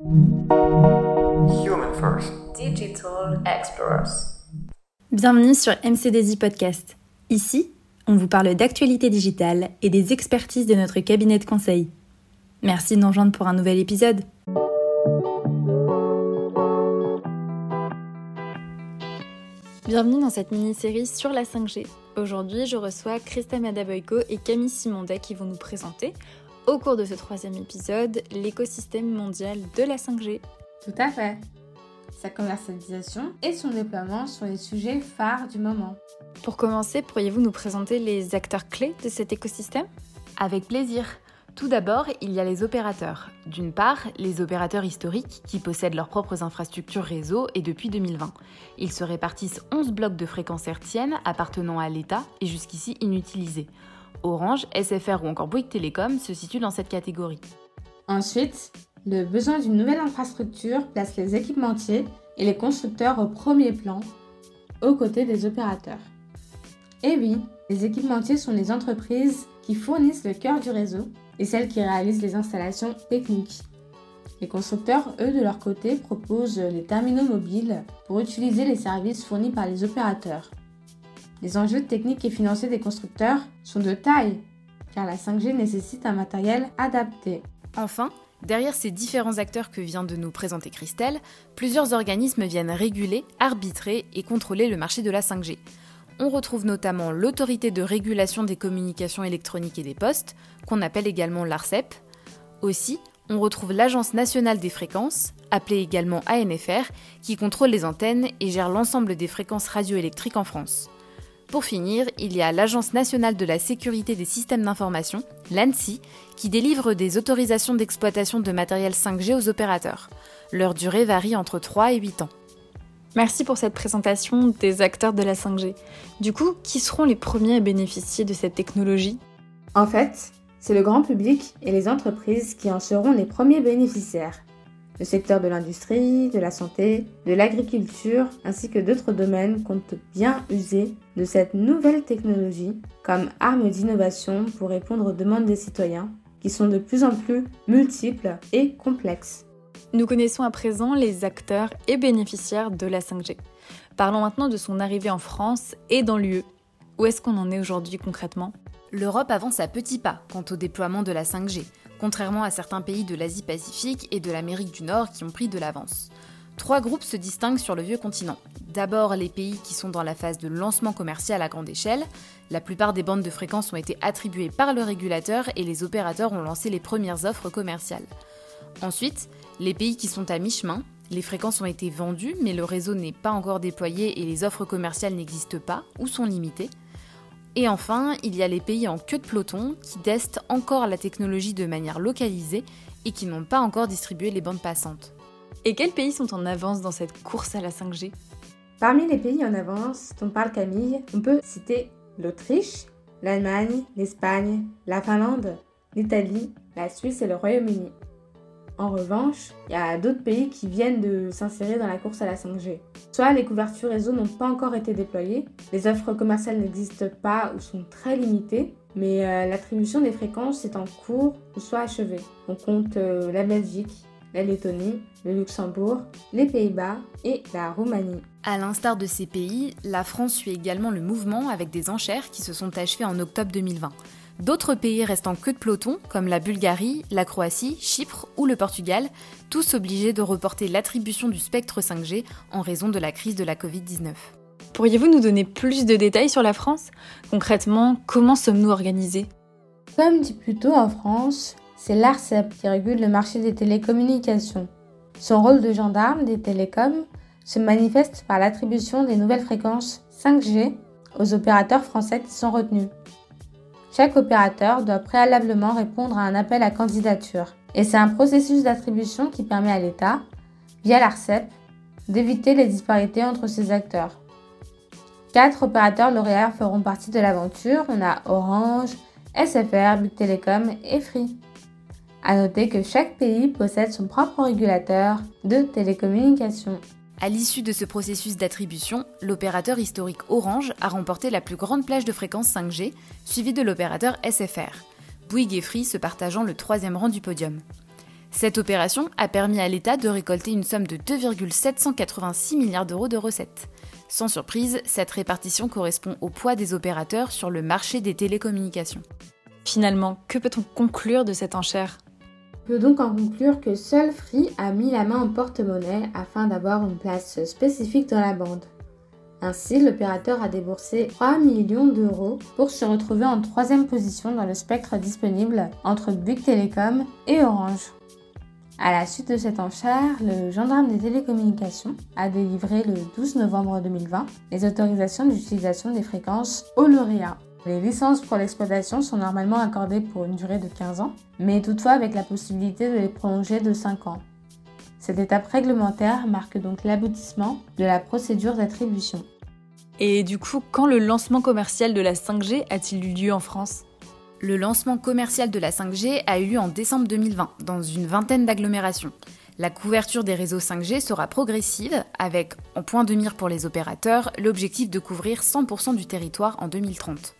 Human First. Digital Explorers. Bienvenue sur MCDZ Podcast. Ici, on vous parle d'actualité digitale et des expertises de notre cabinet de conseil. Merci de nous rejoindre pour un nouvel épisode. Bienvenue dans cette mini-série sur la 5G. Aujourd'hui, je reçois Christa Madaboyko et Camille Simondet qui vont nous présenter, au cours de ce troisième épisode, l'écosystème mondial de la 5G. Tout à fait. Sa commercialisation et son déploiement sont les sujets phares du moment. Pour commencer, pourriez-vous nous présenter les acteurs clés de cet écosystème? Avec plaisir. Tout d'abord, il y a les opérateurs. D'une part, les opérateurs historiques qui possèdent leurs propres infrastructures réseau et depuis 2020. Ils se répartissent 11 blocs de fréquences hertziennes appartenant à l'État et jusqu'ici inutilisés. Orange, SFR ou encore Bouygues Télécom se situent dans cette catégorie. Ensuite, le besoin d'une nouvelle infrastructure place les équipementiers et les constructeurs au premier plan, aux côtés des opérateurs. Et oui, les équipementiers sont les entreprises qui fournissent le cœur du réseau et celles qui réalisent les installations techniques. Les constructeurs, eux, de leur côté, proposent les terminaux mobiles pour utiliser les services fournis par les opérateurs. Les enjeux techniques et financiers des constructeurs sont de taille, car la 5G nécessite un matériel adapté. Enfin, derrière ces différents acteurs que vient de nous présenter Christelle, plusieurs organismes viennent réguler, arbitrer et contrôler le marché de la 5G. On retrouve notamment l'autorité de régulation des communications électroniques et des postes, qu'on appelle également l'ARCEP. Aussi, on retrouve l'Agence nationale des fréquences, appelée également ANFR, qui contrôle les antennes et gère l'ensemble des fréquences radioélectriques en France. Pour finir, il y a l'Agence nationale de la sécurité des systèmes d'information, l'ANSI, qui délivre des autorisations d'exploitation de matériel 5G aux opérateurs. Leur durée varie entre 3 et 8 ans. Merci pour cette présentation des acteurs de la 5G. Du coup, qui seront les premiers à bénéficier de cette technologie? En fait, c'est le grand public et les entreprises qui en seront les premiers bénéficiaires. Le secteur de l'industrie, de la santé, de l'agriculture, ainsi que d'autres domaines comptent bien user de cette nouvelle technologie comme arme d'innovation pour répondre aux demandes des citoyens, qui sont de plus en plus multiples et complexes. Nous connaissons à présent les acteurs et bénéficiaires de la 5G. Parlons maintenant de son arrivée en France et dans l'UE. Où est-ce qu'on en est aujourd'hui concrètement? L'Europe avance à petits pas quant au déploiement de la 5G, contrairement à certains pays de l'Asie-Pacifique et de l'Amérique du Nord qui ont pris de l'avance. Trois groupes se distinguent sur le vieux continent. D'abord les pays qui sont dans la phase de lancement commercial à grande échelle. La plupart des bandes de fréquences ont été attribuées par le régulateur et les opérateurs ont lancé les premières offres commerciales. Ensuite, les pays qui sont à mi-chemin, les fréquences ont été vendues mais le réseau n'est pas encore déployé et les offres commerciales n'existent pas ou sont limitées. Et enfin, il y a les pays en queue de peloton qui testent encore la technologie de manière localisée et qui n'ont pas encore distribué les bandes passantes. Et quels pays sont en avance dans cette course à la 5G Parmi les pays en avance dont parle Camille, on peut citer l'Autriche, l'Allemagne, l'Espagne, la Finlande, l'Italie, la Suisse et le Royaume-Uni. En revanche, il y a d'autres pays qui viennent de s'insérer dans la course à la 5G. Soit les couvertures réseau n'ont pas encore été déployées, les offres commerciales n'existent pas ou sont très limitées, mais euh, l'attribution des fréquences est en cours ou soit achevée. On compte euh, la Belgique, la Lettonie, le Luxembourg, les Pays-Bas et la Roumanie. À l'instar de ces pays, la France suit également le mouvement avec des enchères qui se sont achevées en octobre 2020. D'autres pays restent en queue de peloton, comme la Bulgarie, la Croatie, Chypre ou le Portugal, tous obligés de reporter l'attribution du spectre 5G en raison de la crise de la Covid-19. Pourriez-vous nous donner plus de détails sur la France? Concrètement, comment sommes-nous organisés? Comme dit plus tôt en France, c'est l'ARCEP qui régule le marché des télécommunications. Son rôle de gendarme des télécoms se manifeste par l'attribution des nouvelles fréquences 5G aux opérateurs français qui sont retenus. Chaque opérateur doit préalablement répondre à un appel à candidature. Et c'est un processus d'attribution qui permet à l'État, via l'ARCEP, d'éviter les disparités entre ses acteurs. Quatre opérateurs lauréats feront partie de l'aventure. On a Orange, SFR, Big Telecom et Free. A noter que chaque pays possède son propre régulateur de télécommunications. À l'issue de ce processus d'attribution, l'opérateur historique Orange a remporté la plus grande plage de fréquence 5G, suivi de l'opérateur SFR, Bouygues et Free se partageant le troisième rang du podium. Cette opération a permis à l'État de récolter une somme de 2,786 milliards d'euros de recettes. Sans surprise, cette répartition correspond au poids des opérateurs sur le marché des télécommunications. Finalement, que peut-on conclure de cette enchère? Peut donc en conclure que seul Free a mis la main au porte-monnaie afin d'avoir une place spécifique dans la bande. Ainsi, l'opérateur a déboursé 3 millions d'euros pour se retrouver en troisième position dans le spectre disponible entre Bouygues Telecom et Orange. À la suite de cette enchère, le gendarme des télécommunications a délivré le 12 novembre 2020 les autorisations d'utilisation des fréquences au lauréat. Les licences pour l'exploitation sont normalement accordées pour une durée de 15 ans, mais toutefois avec la possibilité de les prolonger de 5 ans. Cette étape réglementaire marque donc l'aboutissement de la procédure d'attribution. Et du coup, quand le lancement commercial de la 5G a-t-il eu lieu en France? Le lancement commercial de la 5G a eu lieu en décembre 2020, dans une vingtaine d'agglomérations. La couverture des réseaux 5G sera progressive, avec, en point de mire pour les opérateurs, l'objectif de couvrir 100% du territoire en 2030.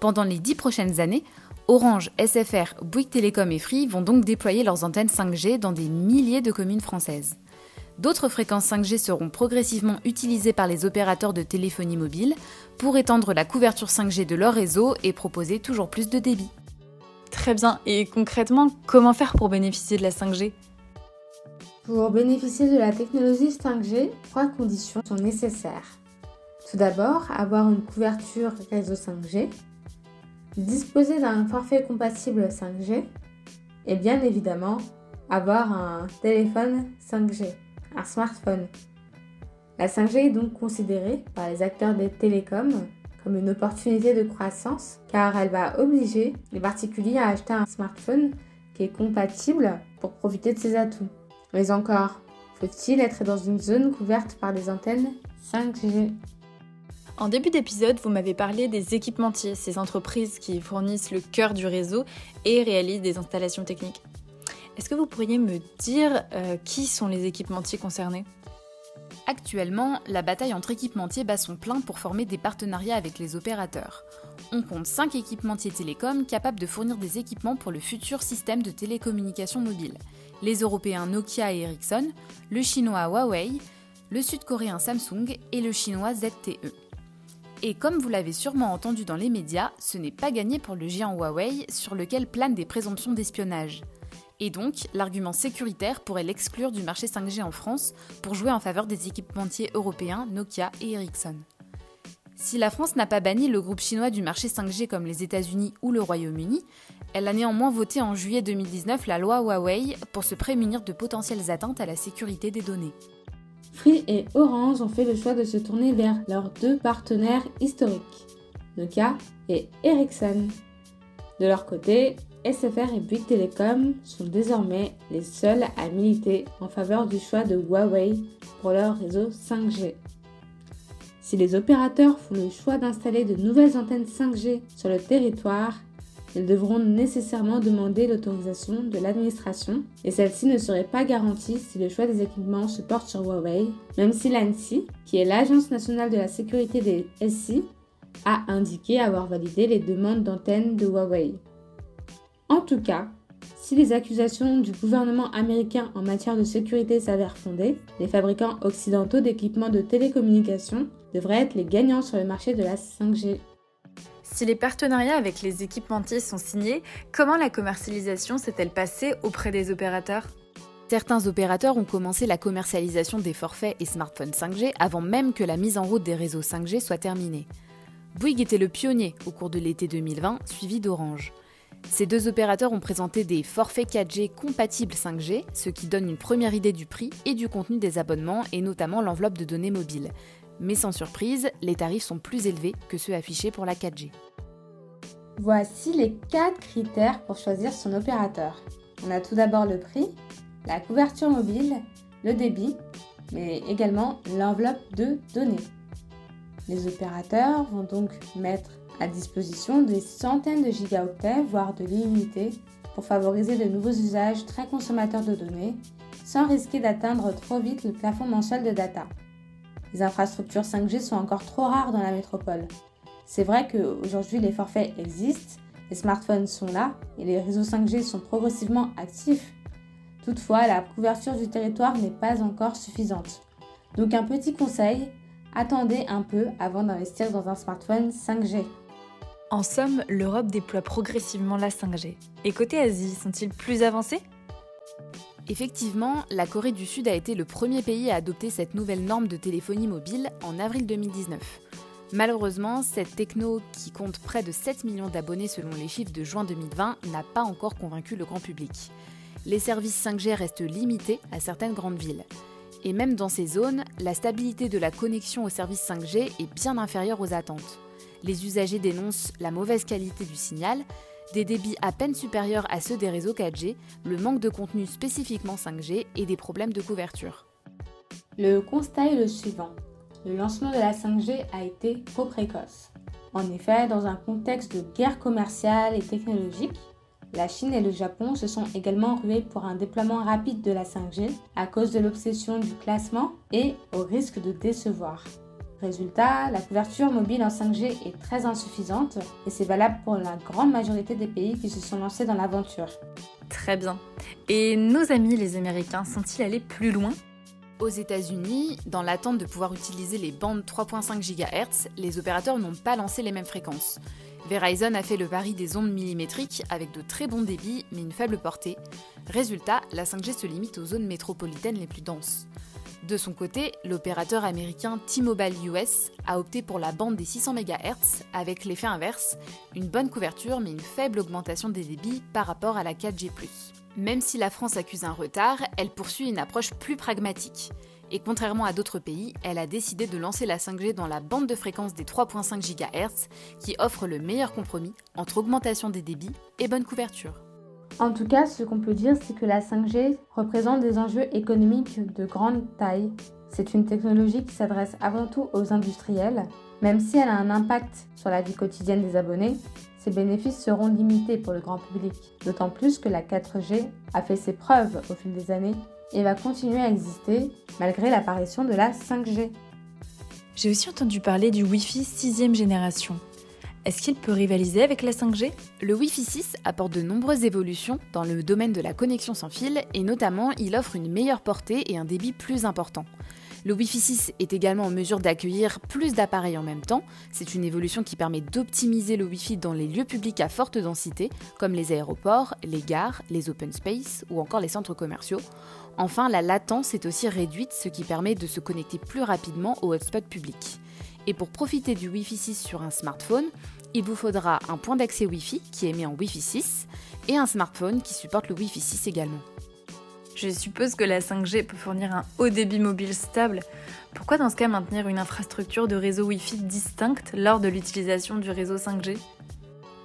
Pendant les dix prochaines années, Orange, SFR, Bouygues Télécom et Free vont donc déployer leurs antennes 5G dans des milliers de communes françaises. D'autres fréquences 5G seront progressivement utilisées par les opérateurs de téléphonie mobile pour étendre la couverture 5G de leur réseau et proposer toujours plus de débit. Très bien, et concrètement, comment faire pour bénéficier de la 5G Pour bénéficier de la technologie 5G, trois conditions sont nécessaires. Tout d'abord, avoir une couverture réseau 5G, disposer d'un forfait compatible 5G et bien évidemment avoir un téléphone 5G, un smartphone. La 5G est donc considérée par les acteurs des télécoms comme une opportunité de croissance car elle va obliger les particuliers à acheter un smartphone qui est compatible pour profiter de ses atouts. Mais encore, faut-il être dans une zone couverte par des antennes 5G en début d'épisode, vous m'avez parlé des équipementiers, ces entreprises qui fournissent le cœur du réseau et réalisent des installations techniques. Est-ce que vous pourriez me dire euh, qui sont les équipementiers concernés? Actuellement, la bataille entre équipementiers bat son plein pour former des partenariats avec les opérateurs. On compte 5 équipementiers télécoms capables de fournir des équipements pour le futur système de télécommunication mobile. Les Européens Nokia et Ericsson, le chinois Huawei, le sud-coréen Samsung et le chinois ZTE. Et comme vous l'avez sûrement entendu dans les médias, ce n'est pas gagné pour le géant Huawei sur lequel planent des présomptions d'espionnage. Et donc, l'argument sécuritaire pourrait l'exclure du marché 5G en France pour jouer en faveur des équipementiers européens Nokia et Ericsson. Si la France n'a pas banni le groupe chinois du marché 5G comme les États-Unis ou le Royaume-Uni, elle a néanmoins voté en juillet 2019 la loi Huawei pour se prémunir de potentielles atteintes à la sécurité des données. Free et Orange ont fait le choix de se tourner vers leurs deux partenaires historiques, Nokia et Ericsson. De leur côté, SFR et Bouygues Telecom sont désormais les seuls à militer en faveur du choix de Huawei pour leur réseau 5G. Si les opérateurs font le choix d'installer de nouvelles antennes 5G sur le territoire, ils devront nécessairement demander l'autorisation de l'administration et celle-ci ne serait pas garantie si le choix des équipements se porte sur Huawei, même si l'ANSI, qui est l'Agence nationale de la sécurité des SI, a indiqué avoir validé les demandes d'antennes de Huawei. En tout cas, si les accusations du gouvernement américain en matière de sécurité s'avèrent fondées, les fabricants occidentaux d'équipements de télécommunication devraient être les gagnants sur le marché de la 5G. Si les partenariats avec les équipementiers sont signés, comment la commercialisation s'est-elle passée auprès des opérateurs? Certains opérateurs ont commencé la commercialisation des forfaits et smartphones 5G avant même que la mise en route des réseaux 5G soit terminée. Bouygues était le pionnier au cours de l'été 2020, suivi d'Orange. Ces deux opérateurs ont présenté des forfaits 4G compatibles 5G, ce qui donne une première idée du prix et du contenu des abonnements et notamment l'enveloppe de données mobiles. Mais sans surprise, les tarifs sont plus élevés que ceux affichés pour la 4G. Voici les 4 critères pour choisir son opérateur. On a tout d'abord le prix, la couverture mobile, le débit, mais également l'enveloppe de données. Les opérateurs vont donc mettre à disposition des centaines de gigaoctets, voire de l'illimité, pour favoriser de nouveaux usages très consommateurs de données, sans risquer d'atteindre trop vite le plafond mensuel de data. Les infrastructures 5G sont encore trop rares dans la métropole. C'est vrai qu'aujourd'hui les forfaits existent, les smartphones sont là et les réseaux 5G sont progressivement actifs. Toutefois, la couverture du territoire n'est pas encore suffisante. Donc un petit conseil, attendez un peu avant d'investir dans un smartphone 5G. En somme, l'Europe déploie progressivement la 5G. Et côté Asie, sont-ils plus avancés? Effectivement, la Corée du Sud a été le premier pays à adopter cette nouvelle norme de téléphonie mobile en avril 2019. Malheureusement, cette techno, qui compte près de 7 millions d'abonnés selon les chiffres de juin 2020, n'a pas encore convaincu le grand public. Les services 5G restent limités à certaines grandes villes. Et même dans ces zones, la stabilité de la connexion aux services 5G est bien inférieure aux attentes. Les usagers dénoncent la mauvaise qualité du signal, des débits à peine supérieurs à ceux des réseaux 4G, le manque de contenu spécifiquement 5G et des problèmes de couverture. Le constat est le suivant. Le lancement de la 5G a été trop précoce. En effet, dans un contexte de guerre commerciale et technologique, la Chine et le Japon se sont également rués pour un déploiement rapide de la 5G à cause de l'obsession du classement et au risque de décevoir. Résultat, la couverture mobile en 5G est très insuffisante et c'est valable pour la grande majorité des pays qui se sont lancés dans l'aventure. Très bien. Et nos amis les Américains sont-ils allés plus loin? Aux États-Unis, dans l'attente de pouvoir utiliser les bandes 3.5 GHz, les opérateurs n'ont pas lancé les mêmes fréquences. Verizon a fait le pari des ondes millimétriques avec de très bons débits mais une faible portée. Résultat, la 5G se limite aux zones métropolitaines les plus denses. De son côté, l'opérateur américain T-Mobile US a opté pour la bande des 600 MHz avec l'effet inverse, une bonne couverture mais une faible augmentation des débits par rapport à la 4G. Même si la France accuse un retard, elle poursuit une approche plus pragmatique. Et contrairement à d'autres pays, elle a décidé de lancer la 5G dans la bande de fréquence des 3.5 GHz qui offre le meilleur compromis entre augmentation des débits et bonne couverture. En tout cas, ce qu'on peut dire, c'est que la 5G représente des enjeux économiques de grande taille. C'est une technologie qui s'adresse avant tout aux industriels. Même si elle a un impact sur la vie quotidienne des abonnés, ses bénéfices seront limités pour le grand public. D'autant plus que la 4G a fait ses preuves au fil des années et va continuer à exister malgré l'apparition de la 5G. J'ai aussi entendu parler du Wi-Fi 6 génération. Est-ce qu'il peut rivaliser avec la 5G Le Wi-Fi 6 apporte de nombreuses évolutions dans le domaine de la connexion sans fil et notamment il offre une meilleure portée et un débit plus important. Le Wi-Fi 6 est également en mesure d'accueillir plus d'appareils en même temps. C'est une évolution qui permet d'optimiser le Wi-Fi dans les lieux publics à forte densité, comme les aéroports, les gares, les open space ou encore les centres commerciaux. Enfin, la latence est aussi réduite, ce qui permet de se connecter plus rapidement aux hotspots publics. Et pour profiter du Wi-Fi 6 sur un smartphone, il vous faudra un point d'accès Wi-Fi qui est mis en Wi-Fi 6 et un smartphone qui supporte le Wi-Fi 6 également. Je suppose que la 5G peut fournir un haut débit mobile stable. Pourquoi dans ce cas maintenir une infrastructure de réseau Wi-Fi distincte lors de l'utilisation du réseau 5G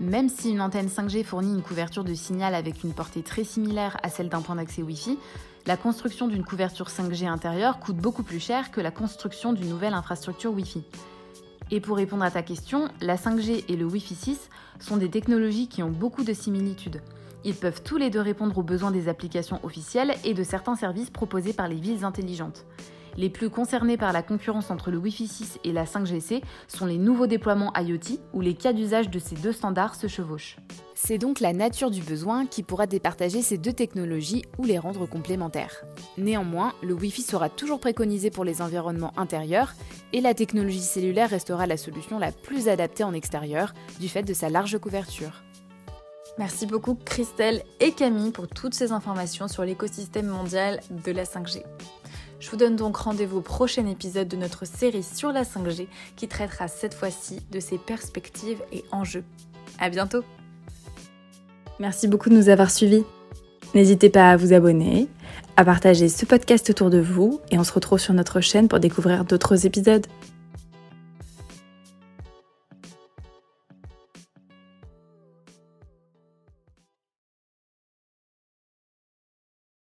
Même si une antenne 5G fournit une couverture de signal avec une portée très similaire à celle d'un point d'accès Wi-Fi, la construction d'une couverture 5G intérieure coûte beaucoup plus cher que la construction d'une nouvelle infrastructure Wi-Fi. Et pour répondre à ta question, la 5G et le Wi-Fi 6 sont des technologies qui ont beaucoup de similitudes. Ils peuvent tous les deux répondre aux besoins des applications officielles et de certains services proposés par les villes intelligentes. Les plus concernés par la concurrence entre le Wi-Fi 6 et la 5GC sont les nouveaux déploiements IoT où les cas d'usage de ces deux standards se chevauchent. C'est donc la nature du besoin qui pourra départager ces deux technologies ou les rendre complémentaires. Néanmoins, le Wi-Fi sera toujours préconisé pour les environnements intérieurs et la technologie cellulaire restera la solution la plus adaptée en extérieur du fait de sa large couverture. Merci beaucoup Christelle et Camille pour toutes ces informations sur l'écosystème mondial de la 5G. Je vous donne donc rendez-vous au prochain épisode de notre série sur la 5G qui traitera cette fois-ci de ses perspectives et enjeux. À bientôt! Merci beaucoup de nous avoir suivis. N'hésitez pas à vous abonner, à partager ce podcast autour de vous et on se retrouve sur notre chaîne pour découvrir d'autres épisodes.